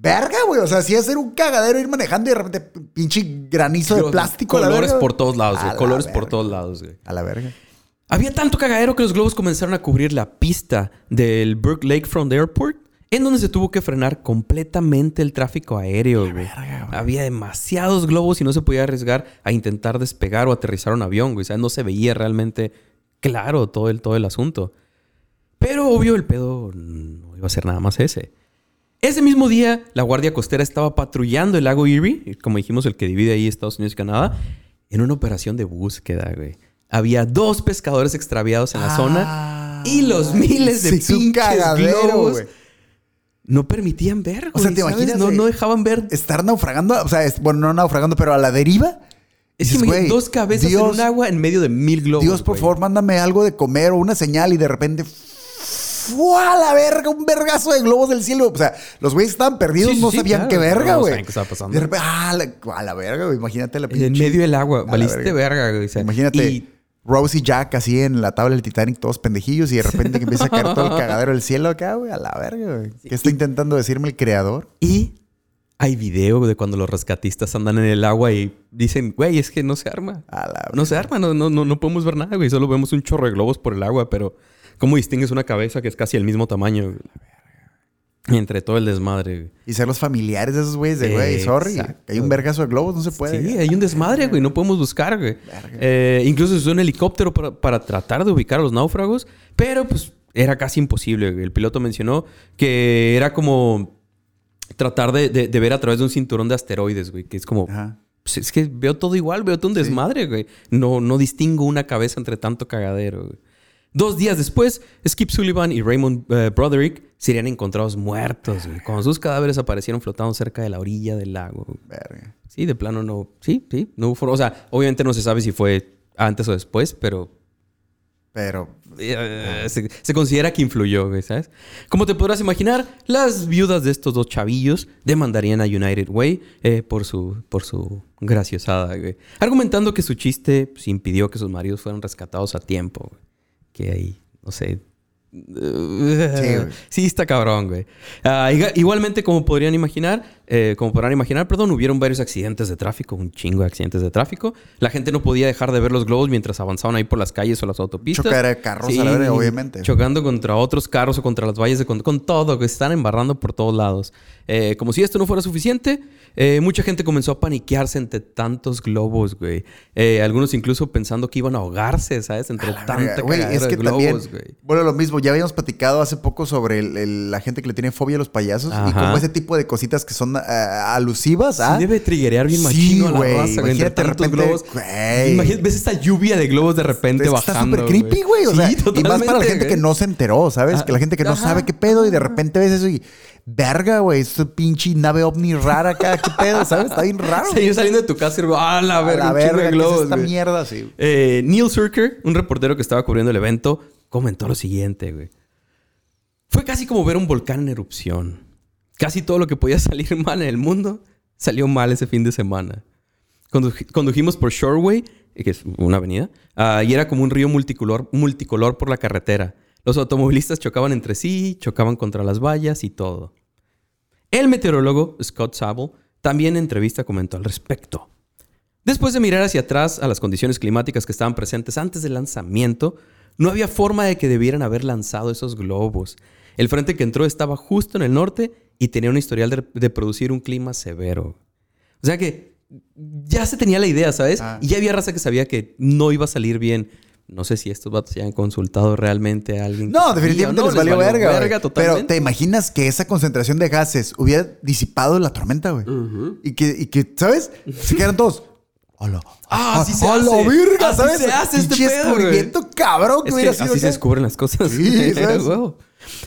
Verga, güey. O sea, sí hacer un cagadero ir manejando y de repente pinche granizo de plástico. la Colores verga, por todos lados, güey. Colores por todos lados, güey. A la verga. Había tanto cagadero que los globos comenzaron a cubrir la pista del Burke Lakefront Airport, en donde se tuvo que frenar completamente el tráfico aéreo, güey. verga, güey. Había demasiados globos y no se podía arriesgar a intentar despegar o aterrizar un avión, güey. O sea, no se veía realmente claro todo el, todo el asunto. Pero obvio, el pedo no iba a ser nada más ese. Ese mismo día, la Guardia Costera estaba patrullando el lago Erie, como dijimos, el que divide ahí Estados Unidos y Canadá, en una operación de búsqueda, güey. Había dos pescadores extraviados en la zona y los miles de Ah, Sí, pinches globos güey. no permitían ver, güey. O sea, ¿te ¿sabes? imaginas, No, güey? no dejaban ver. Estar naufragando, o sea, es- bueno, no naufragando, pero a la deriva Es que güey, dos cabezas en Dios- un agua en medio de mil globos. Dios, por güey. favor, mándame algo de comer o una señal y de repente. ¡Fua! la verga! Un vergazo de globos del cielo. O sea, los güeyes estaban perdidos, Sí, no sí, sabían claro. qué verga, No güey. sabían qué estaba pasando. De ¡ah! La, a la verga, güey. Imagínate la En pinche. medio del agua. Valiste verga. güey. o sea, Imagínate y- Rose y Jack así en la tabla del Titanic, todos pendejillos, y de repente que empieza a caer todo el cagadero del cielo acá, güey. A la verga, güey. ¿Qué está intentando decirme el creador? Y hay video de cuando los rescatistas andan en el agua y dicen, güey, es que no se arma. A la No se arma, no, no, no, no podemos ver nada, güey. Solo vemos un chorro de globos por el agua, pero ¿cómo distingues una cabeza que es casi el mismo tamaño? güey? Entre todo el desmadre, güey. Y ser los familiares de esos güeyes de, güey, sorry. Exacto. Hay un vergazo de globos, no se puede. Sí, hay un desmadre, güey. No podemos buscar, güey. Eh, incluso se usó un helicóptero para, para tratar de ubicar a los náufragos, pero pues era casi imposible. güey. El piloto mencionó que era como tratar de, de- de ver a través de un cinturón de asteroides, güey. Que es como... Ajá. pues, es que veo todo igual, veo todo un desmadre, güey. No, no distingo una cabeza entre tanto cagadero, güey. Dos días después, Skip Sullivan y Raymond eh, Broderick serían encontrados muertos, güey. Cuando sus cadáveres aparecieron flotando cerca de la orilla del lago. güey. Verga. Sí, de plano no. Sí, sí. No hubo forma- O sea, obviamente no se sabe si fue antes o después, pero Pero eh, se, se considera que influyó, güey, ¿sabes? Como te podrás imaginar, las viudas de estos dos chavillos demandarían a United Way eh, por, su, por su graciosada, güey. Argumentando que su chiste pues, impidió que sus maridos fueran rescatados a tiempo, güey. Que ahí, no sé. Sí, está cabrón, güey. Ah, igualmente, como podrían imaginar, eh, como podrán imaginar, perdón, hubieron varios accidentes de tráfico, un chingo de accidentes de tráfico. La gente no podía dejar de ver los globos mientras avanzaban ahí por las calles o las autopistas. Chocar carros a la verga, obviamente. Chocando contra otros carros o contra las vallas de con, con todo, que se están embarrando por todos lados. Eh, como si esto no fuera suficiente, eh, mucha gente comenzó a paniquearse entre tantos globos, güey. Algunos incluso pensando que iban a ahogarse, ¿sabes? Entre la tanta verga, güey, cagadera es que de globos, también, güey. bueno, lo mismo, ya habíamos platicado hace poco sobre el- el- la gente que le tiene fobia a los payasos y como ese tipo de cositas que son ah, alusivas a... Sí debe triggerear bien Sí, machino a la güey. raza, güey. Entre Imagínate de repente, globos. güey. Imagínate, ves esta lluvia de globos de repente Es que está bajando. súper creepy, güey. O sea, Sí, y más para la gente que no se enteró, ¿sabes? Ah, que la gente que no ajá. sabe qué pedo y de repente ves eso y... Verga, güey. Esta pinche nave ovni rara acá. ¿Qué pedo? ¿Sabes? Está bien raro. Sí, yo saliendo de tu casa y digo, ah, la verga, la de verga, ¿qué es globos, esta güey. mierda? Sí. Eh, Neil Surker, un reportero que estaba cubriendo el evento, comentó lo siguiente, güey. Fue casi como ver un volcán en erupción. Casi todo lo que podía salir mal en el mundo salió mal ese fin de semana. Condu- condujimos por Shoreway, que es una avenida, ah, y era como un río multicolor, multicolor por la carretera. Los automovilistas chocaban entre sí, chocaban contra las vallas y todo. El meteorólogo Scott Sable también en entrevista comentó al respecto. Después de mirar hacia atrás a las condiciones climáticas que estaban presentes antes del lanzamiento, no había forma de que debieran haber lanzado esos globos. El frente que entró estaba justo en el norte y tenía un historial de, de producir un clima severo. O sea que ya se tenía la idea, ¿sabes? Ah. Y ya había raza que sabía que no iba a salir bien. No sé si estos vatos ya han consultado realmente a alguien. No, definitivamente no, les valió, verga. Pero te imaginas que esa concentración de gases hubiera disipado la tormenta, güey. Y, que, y que, ¿sabes? Se quedaron todos. Hola. Ah, así se ¡A la hace. verga! Así ¿Sabes? se hace este pedo, güey. cabrón que Es que hubiera así se descubren las cosas. Sí, ¿sabes?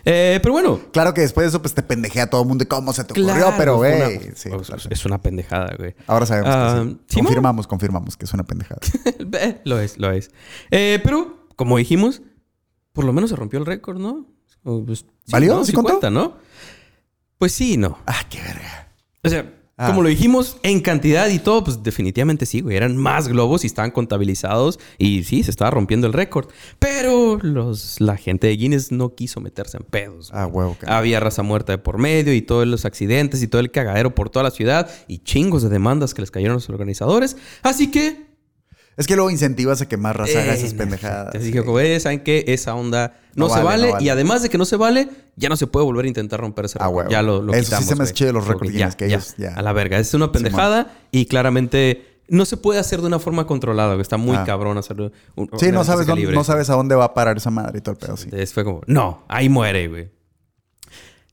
Eh, pero bueno, Claro que después de eso, pues te pendejea a todo el mundo de cómo se te ocurrió, Claro, pero, güey. sí, pues, claro. Es una pendejada, güey. Ahora sabemos Ah, que sí. Simón. Confirmamos, confirmamos que es una pendejada. Eh, lo es, lo es. Eh, pero, como dijimos, por lo menos se rompió el récord, ¿no? Pues, sí, ¿Valió? ¿no? ¿Sí Sí contó? cuenta, ¿no? Pues sí, y no. ah, qué verga. O sea, Ah. como lo dijimos, en cantidad y todo, pues definitivamente sí, güey. Eran más globos y estaban contabilizados y sí, se estaba rompiendo el récord. Pero los, la gente de Guinness no quiso meterse en pedos. güey. Ah, huevo. Había raza muerta de por medio y todos los accidentes y todo el cagadero por toda la ciudad y chingos de demandas que les cayeron a los organizadores. Así que Es que luego incentivas a que más raza haga esas pendejadas. Así sí. que, güey, ¿saben qué? Esa onda no, No se vale, vale, no vale. Y además de que no se vale, ya no se puede volver a intentar romper ese Ah, récord. huevo. Ya lo, lo Eso sí quitamos, se me hace chido los récords ya, que ya, ellos ya- A la verga. Es una pendejada y claramente no se puede hacer de una forma controlada. Está muy Ah. cabrón hacerlo. un- Sí, no sabes, dónde- no sabes a dónde va a parar esa madre y todo el pedo, sí. Entonces fue como, no, ahí muere, güey.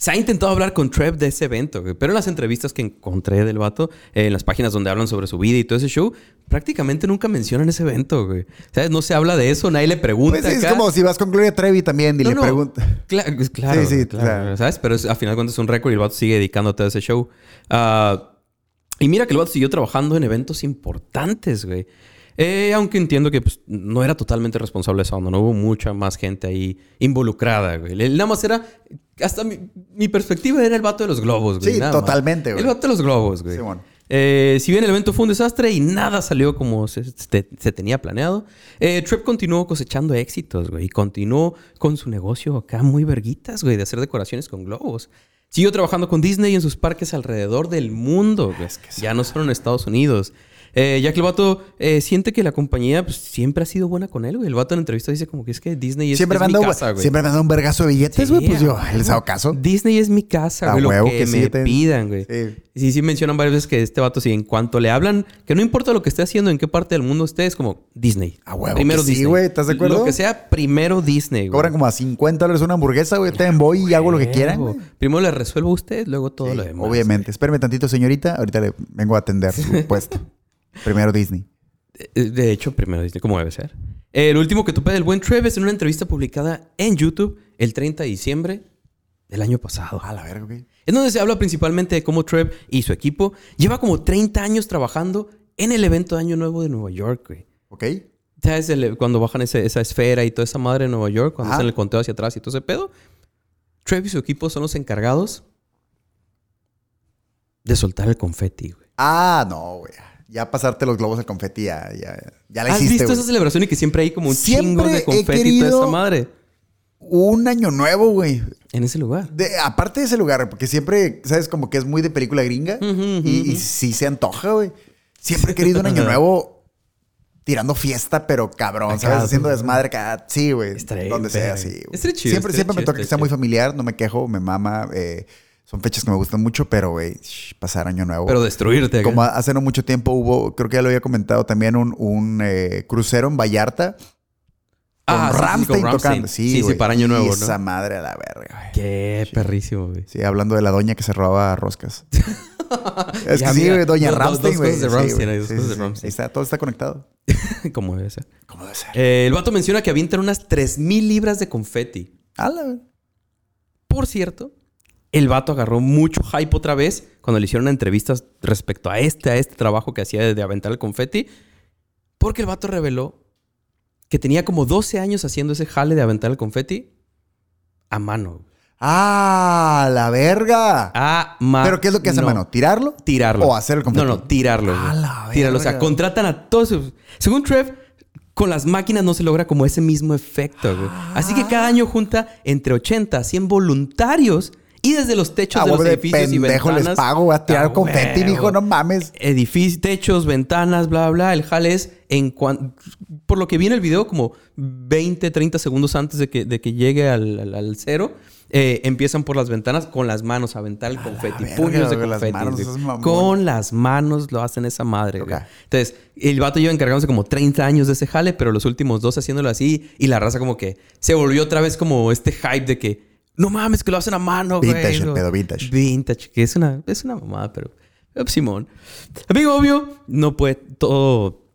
Se ha intentado hablar con Trev de ese evento, pero en las entrevistas que encontré del vato, eh, en las páginas donde hablan sobre su vida y todo ese show, prácticamente nunca mencionan ese evento, güey. ¿Sabes? No se habla de eso, nadie le pregunta. Pues es acá. como si vas con Gloria Trevi también y No, le no. preguntas. Cla- pues, claro, Sí, sí, claro, claro. ¿Sabes? Pero es, a final de cuentas es un récord y el vato sigue dedicándote a ese show. Ah, Y mira que el vato siguió trabajando en eventos importantes, güey. Eh, aunque entiendo que pues, no era totalmente responsable de esa onda. No hubo mucha más gente ahí involucrada, güey. Él nada más era... Hasta mi, mi perspectiva era el vato de los globos, güey. Sí, nada más. totalmente, güey. El vato de los globos, güey. Sí, bueno. Eh, si bien el evento fue un desastre y nada salió como se, se- se tenía planeado, eh, Trepp continuó cosechando éxitos, güey. Y continuó con su negocio acá muy verguitas, güey, de hacer decoraciones con globos. Siguió trabajando con Disney en sus parques alrededor del mundo, güey. ya no solo en Estados Unidos. Eh, ya que el vato eh, siente que la compañía pues, siempre ha sido buena con él, güey. El vato en entrevista dice como que es que Disney es, Siempre es me mi casa, güey. siempre me un vergazo de billetes, Sí, güey. pues yo, les hago caso. Disney es mi casa, güey. Lo huevo que, que me pidan, güey. Sí. Sí, sí mencionan varias veces que este vato, sí, en cuanto le hablan, que no importa lo que esté haciendo, en qué parte del mundo esté, es como Disney. A huevo Primero que sí, Disney. güey, ¿estás de acuerdo? Lo que sea, primero Disney, güey. Cobran como a 50 dólares una hamburguesa, güey. Te voy y hago lo que quieran, güey. Primero le resuelvo a usted, luego todo lo demás. obviamente. Espérame tantito, señorita. Ahorita le vengo a atender su puesto. Primero Disney. Eh, De hecho, primero Disney, como debe ser. El último que topé del buen Trev es en una entrevista publicada en YouTube el 30 de diciembre del año pasado. A la verga, güey. En donde se habla principalmente de cómo Trev y su equipo lleva como 30 años trabajando en el evento de Año Nuevo de Nueva York, güey. ¿Ok? ¿Sabes? El- cuando bajan ese- esa esfera y toda esa madre en Nueva York, cuando Ajá. hacen el conteo hacia atrás y todo ese pedo. Trev y su equipo son los encargados de soltar el confeti, güey. Ah, no, güey. Ya pasarte los globos al confeti, ya, ya, ya la ¿Has hiciste, visto güey. esa celebración y que siempre hay como un Siempre chingo de confeti y toda esa madre? Un año nuevo, güey. En ese lugar. De- aparte de ese lugar, porque siempre, ¿sabes? Como que es muy de película gringa. Y, y sí se antoja, güey. Siempre he querido un año nuevo tirando fiesta, pero cabrón, Acá, ¿sabes? Haciendo desmadre acá. Sí, güey. Donde bien sea, sí. chido, Siempre, siempre me toca que sea muy familiar, no me quejo, me mama. eh, son fechas que me gustan mucho, pero, güey, pasar año nuevo. Pero destruirte. acá. Como hace no mucho tiempo hubo, creo que ya lo había comentado también, un, un eh, crucero en Vallarta. Con Ah, sí, sí, Ramstein con tocando. Ramstein. Sí, Sí, sí, para Año Nuevo, Y ¿no? Esa madre a la verga, güey. Qué perrísimo, güey. Sí, hablando de la doña que se robaba roscas. es que sí, güey, doña Ramstein, dos güey. Sí, dos Sí, cosas sí, de sí. Rammstein. Ahí está, todo está conectado. Como debe ser. ¿Cómo debe ser? Eh, el vato menciona que avientan unas 3.000 libras de confeti. Ala, güey. Por cierto, el vato agarró mucho hype otra vez cuando le hicieron entrevistas respecto a este, a este trabajo que hacía de, aventar el confeti. Porque el vato reveló que tenía como 12 años haciendo ese jale de aventar el confeti a mano. ¡Ah, la verga! A mano. ¿Pero qué es lo que hace a mano? ¿Tirarlo? Tirarlo. ¿O hacer el confeti? No, no, tirarlo. güey. A la Tírarlo. O sea, verga. contratan a todos. sus- Según Trev, con las máquinas no se logra como ese mismo efecto, güey. Así que cada año junta entre 80 a 100 voluntarios y desde los techos A de los de edificios y pendejo ventanas. les pago, voy a tirar Ah, confeti, mijo, no mames. Edificios, techos, ventanas, bla, bla, bla. El jale es en cuan- Por lo que vi en el video, como 20, 30 segundos antes de que, de que llegue al, al- al cero, eh, empiezan por las ventanas con las manos a aventar el confeti. verga, puños de güey, las confeti. manos, con las manos lo hacen esa madre. güey. Ok. Entonces, el vato lleva encargándose como 30 años de ese jale, pero los últimos dos haciéndolo así. Y la raza como que se volvió otra vez como este hype de que... No mames, que lo hacen a mano, güey. Vintage, el pedo, vintage. Vintage, que es una, es una mamada, pero... eh, Simón. Amigo, obvio, no puede todo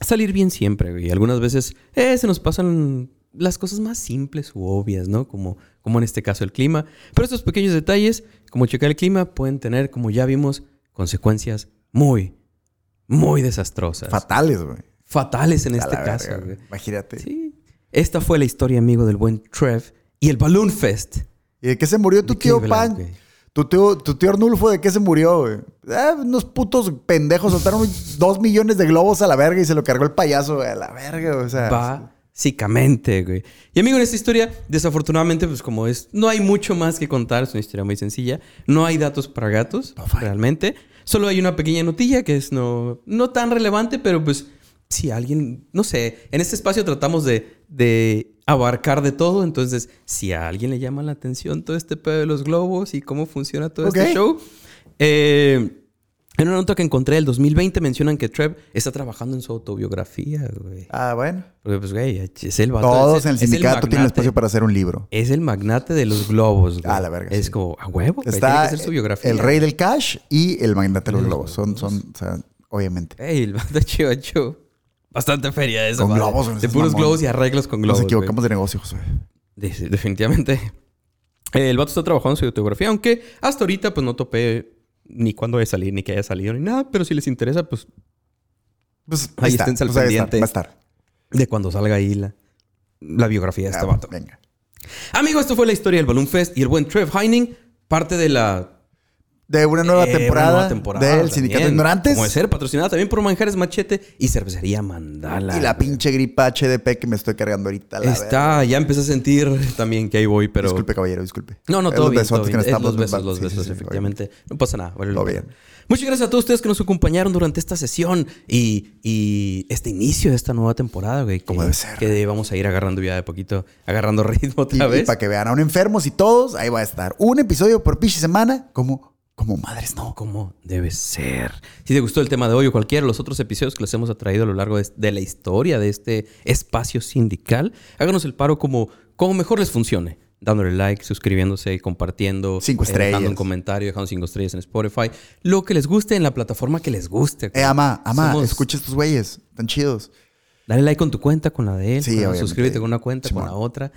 salir bien siempre, güey. Algunas veces eh, se nos pasan las cosas más simples u obvias, ¿no? Como, como en este caso el clima. Pero estos pequeños detalles, como checar el clima, pueden tener, como ya vimos, consecuencias muy, muy desastrosas. Fatales, güey. Fatales en A este caso, verga, güey. Imagínate. Sí. Esta fue la historia, amigo, del buen Trev y el Balloon Fest. ¿Y de qué se murió tu tío Pan? güey. Tu tío, tu tío Arnulfo, ¿de qué se murió, güey? Eh, unos putos pendejos soltaron dos millones de globos a la verga y se lo cargó el payaso, güey. A la verga, o sea. Básicamente, güey. Y amigo, en esta historia, desafortunadamente, pues como es, no hay mucho más que contar, es una historia muy sencilla. No hay datos para gatos, realmente. Solo hay una pequeña notilla que es no, no tan relevante, pero pues si alguien, no sé, en este espacio tratamos de, de abarcar de todo, entonces si a alguien le llama la atención todo este pedo de los globos y cómo funciona todo este show, eh, en una nota que encontré del 2020 mencionan que Trev está trabajando en su autobiografía, güey. Ah, bueno. Porque, pues, güey, es el vato. Todos es en el sindicato tienen espacio para hacer un libro. Es el magnate de los globos, güey. Ah, la verga, Es sí. como, a huevo, güey. Tiene Está que hacer su biografía. el rey del cash y el magnate de los globos. Son, son, o sea, obviamente. Ey, el vato chido, hecho. Bastante feria esa Con madre. globos, güey, De puros mamón. globos y arreglos con globos. Nos equivocamos güey. de negocio, José. De- definitivamente. Eh, el vato está trabajando en su autobiografía, aunque hasta ahorita, pues, no topé ni cuándo vaya a salir, ni que haya salido, ni nada. Pero si les interesa, pues Pues Ahí está, esténse al pues pendiente. Va a estar. de cuando salga ahí la, la biografía de este Ah, vato. Venga. Amigo, esto fue la historia del Balloon Fest y el buen Trev Heining, parte de la De una nueva, Eh, una temporada, nueva temporada del también. Sindicato de Ignorantes. Como de ser, patrocinada también por Manjares Machete y Cervecería Mandala. Y la pinche gripa HDP que me estoy cargando ahorita. la. Está, ya empecé a sentir también que ahí voy, pero... Disculpe, caballero, disculpe. No, no, todo los bien, besotes todo que bien. Es estamos los besos, los Sí, besos, sí, sí, efectivamente. No pasa nada. vale Todo bien. Muchas gracias a todos ustedes que nos acompañaron durante esta sesión y, y este inicio de esta nueva temporada, güey. que- Como debe ser. Que vamos a ir agarrando ya de poquito, agarrando ritmo Y, otra vez. para que vean, aún enfermos y todos, ahí va a estar. Un episodio por pinche semana, como, como madres, no. Como debe ser. Si te gustó el tema de hoy o cualquiera de los otros episodios que les hemos traído a lo largo de, la historia de este espacio sindical, háganos el paro como, como mejor les funcione. Dándole like, suscribiéndose, compartiendo. Cinco eh, Dejando estrellas. un comentario, dejando cinco estrellas en Spotify. Lo que les guste en la plataforma que les guste. Eh, ama, ama, Somos- escucha estos güeyes, tan chidos. Dale like con tu cuenta, con la de él. Sí, con- suscríbete con una cuenta, con la otra.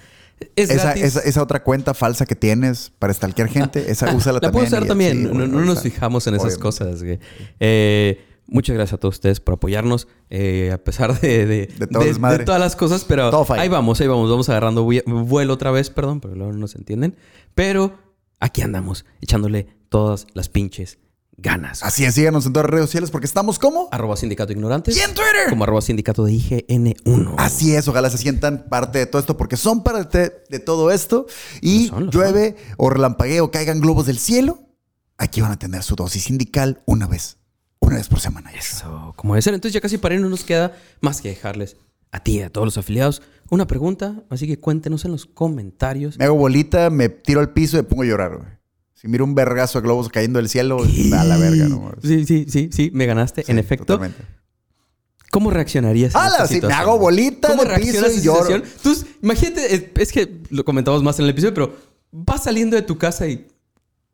Es Esa, esa, esa otra cuenta falsa que tienes para stalkear gente, esa úsala La también. puedo usar también. no, bueno, no ahí nos fijamos en esas cosas. güey. Eh, muchas gracias a todos ustedes por apoyarnos. eh, a pesar de, de, todas las cosas. Pero ahí vamos, ahí vamos. Vamos agarrando vue- vuelo otra vez, perdón, porque luego no nos entienden. Pero aquí andamos, echándole todas las pinches ganas. Así es, síganos en todas las redes sociales porque estamos como. Arroba Sindicato Ignorantes. Y en Twitter. Como arroba Sindicato de IGN1. Así es, ojalá se sientan parte de todo esto porque son parte de todo esto. Y son, llueve o relampagueo, caigan globos del cielo. Aquí van a tener su dosis sindical una vez. Una vez por semana. ya. Eso, como debe ser. Entonces ya casi para ir no nos queda más que dejarles a ti y a todos los afiliados una pregunta. Así que cuéntenos en los comentarios. Me hago bolita, me tiro al piso y me pongo a llorar, güey. Si miro un vergazo de globos cayendo del cielo, a la verga, ¿no? Sí, sí, sí, sí, me ganaste. Sí, en efecto, totalmente. ¿cómo reaccionarías? ¡Hala! Sí, me hago bolita ¿Cómo piso reaccionas y lloro. Entonces, imagínate, es- que lo comentamos más en el episodio, pero vas saliendo de tu casa y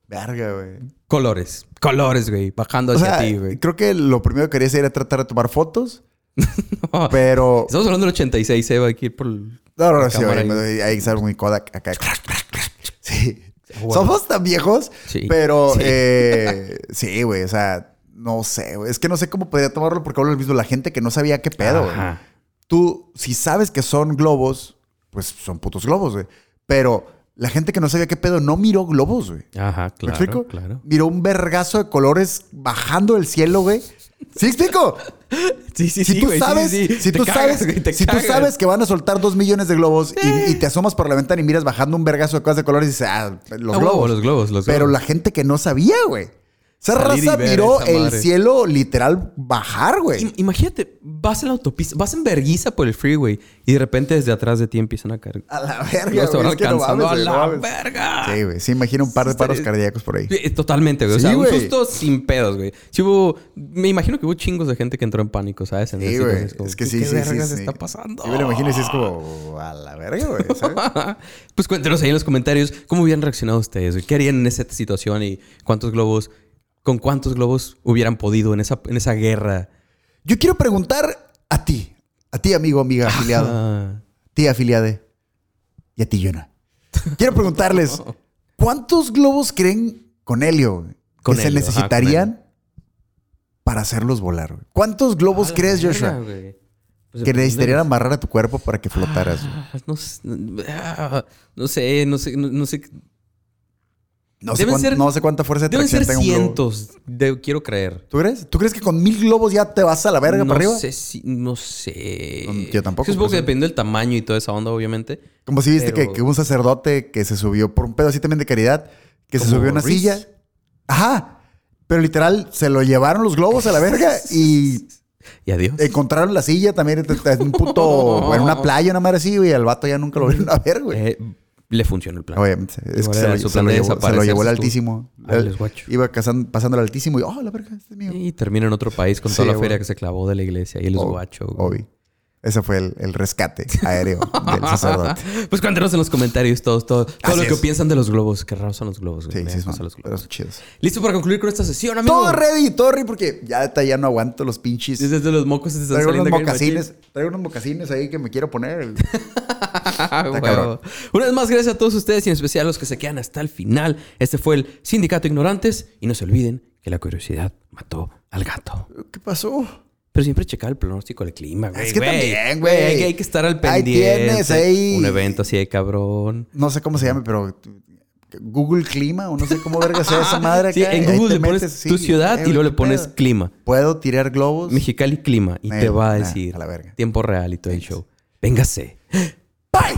Verga, güey. colores, colores, güey, bajando O hacia sea, ti, güey. creo que lo primero que quería hacer era tratar de tomar fotos, pero... Estamos hablando del 86, Eva, hay que ir por... el- No, no, no, sí, ahí. hay que estar muy Kodak acá. Somos tan viejos, Sí. pero Sí. eh, sí, güey, o sea, no sé, güey. Es que no sé cómo podía tomarlo porque hablo mismo. La gente que no sabía qué pedo, güey. Tú, si sabes que son globos, pues son putos globos, güey. Pero la gente que no sabía qué pedo no miró globos, güey. Ajá, ¿Me claro, explico? claro. Miró un vergazo de colores bajando del cielo, güey. ¿Sí explico? Sí, sí, Si sí, tú güey, sabes, sí, sí. si tú cagas, sabes, güey, si tú sabes que van a soltar dos millones de globos y, y te asomas por la ventana y miras bajando un vergazo de cosas de colores y dices, ah, los Ah, globos. huevo, los globos, los Pero la gente que no sabía, güey. Esa raza miró esa el cielo literal bajar, güey. Im- Imagínate, vas en la autopista, vas en verguiza por el freeway y de repente desde atrás de ti empiezan a caer. A la verga, güey. No alcanzando mames, a no la verga. Sí, güey. Sí, imagino un par de paros cardíacos por ahí. Sí, Totalmente, güey. O Sí, sea, un güey. susto sin pedos, güey. Sí hubo... Me imagino que hubo chingos de gente que entró en pánico, ¿sabes? En Sí, güey. como, Es que sí, ¿qué sí, sí. vergas sí. está pasando? Yo me lo imagino y sí es como a la verga, güey. ¿sabes? pues cuéntenos ahí en los comentarios cómo hubieran reaccionado ustedes, güey. ¿Qué harían en esa situación y cuántos globos... ¿Con cuántos globos hubieran podido en esa, en esa guerra? Yo quiero preguntar a ti, a ti, amigo, amiga, afiliado, Ah, ti, afiliade, y a ti, Yona. Quiero preguntarles, ¿cuántos globos creen con helio Con que se ajá, necesitarían para hacerlos volar? güey? ¿Cuántos globos crees, Joshua, güey. Pues que necesitarían de- amarrar a tu cuerpo para que flotaras? Ah, No, sé, ah, no sé, no sé, no, no sé. No sé, Deben ser- no sé cuánta fuerza de Deben tracción ser tenga un globo. cientos, de- quiero creer. ¿Tú crees? ¿Tú crees que con mil globos ya te vas a la verga no para arriba? sé si, no sé. No, yo tampoco, Es que supongo por que eso. depende del tamaño y toda esa onda, obviamente. Como si viste Pero- que, que un sacerdote que se subió por un pedo así también de caridad, que se subió a una Reese. silla. Ajá. Pero literal, se lo llevaron los globos a la verga y Y adiós. encontraron la silla también en un puto, en una playa, una madre así, güey. y al vato ya nunca lo vieron a ver, güey. Eh, le funcionó el plan. Obviamente. Es que se lo, su se plan lo de llevó, se lo llevó el altísimo. Guacho. iba cazan- pasando al altísimo y, oh, la verga, este es mío. Y termina en otro país con toda Sí, la güey. feria que se clavó de la iglesia y el guacho. Obvio. Ese fue el, el rescate aéreo del sacerdote. pues cuéntenos en los comentarios todos, todo, todo lo que es. piensan de los globos. Qué raros son los globos, güey. Sí, Me sí, son, los pero globos. son chidos. Listo para concluir con esta sesión, amigo. Todo ready, todo ready, porque ya, ya no aguanto los pinches. Desde los mocos se Traigo unos mocasines, traigo unos mocasines ahí que me quiero poner. Cabrón. Una vez más, gracias a todos ustedes y en especial a los que se quedan hasta el final. Este fue el Sindicato Ignorantes y no se olviden que la curiosidad mató al gato. ¿Qué pasó? Pero siempre checar el pronóstico del clima, güey. Es que güey. también, güey. Hay, que- hay que estar al Ahí pendiente. tienes, ahí. Un evento así de cabrón. No sé cómo se llama, pero Google Clima o no sé cómo verga sea esa madre Sí, acá, en y ahí Google le pones sí, tu ciudad eh, y luego le ¿qué pones pedo? clima. ¿Puedo tirar globos? Mexicali clima. Y Eh, te va a nah, decir a la verga. tiempo real y todo el show. Véngase. Bye.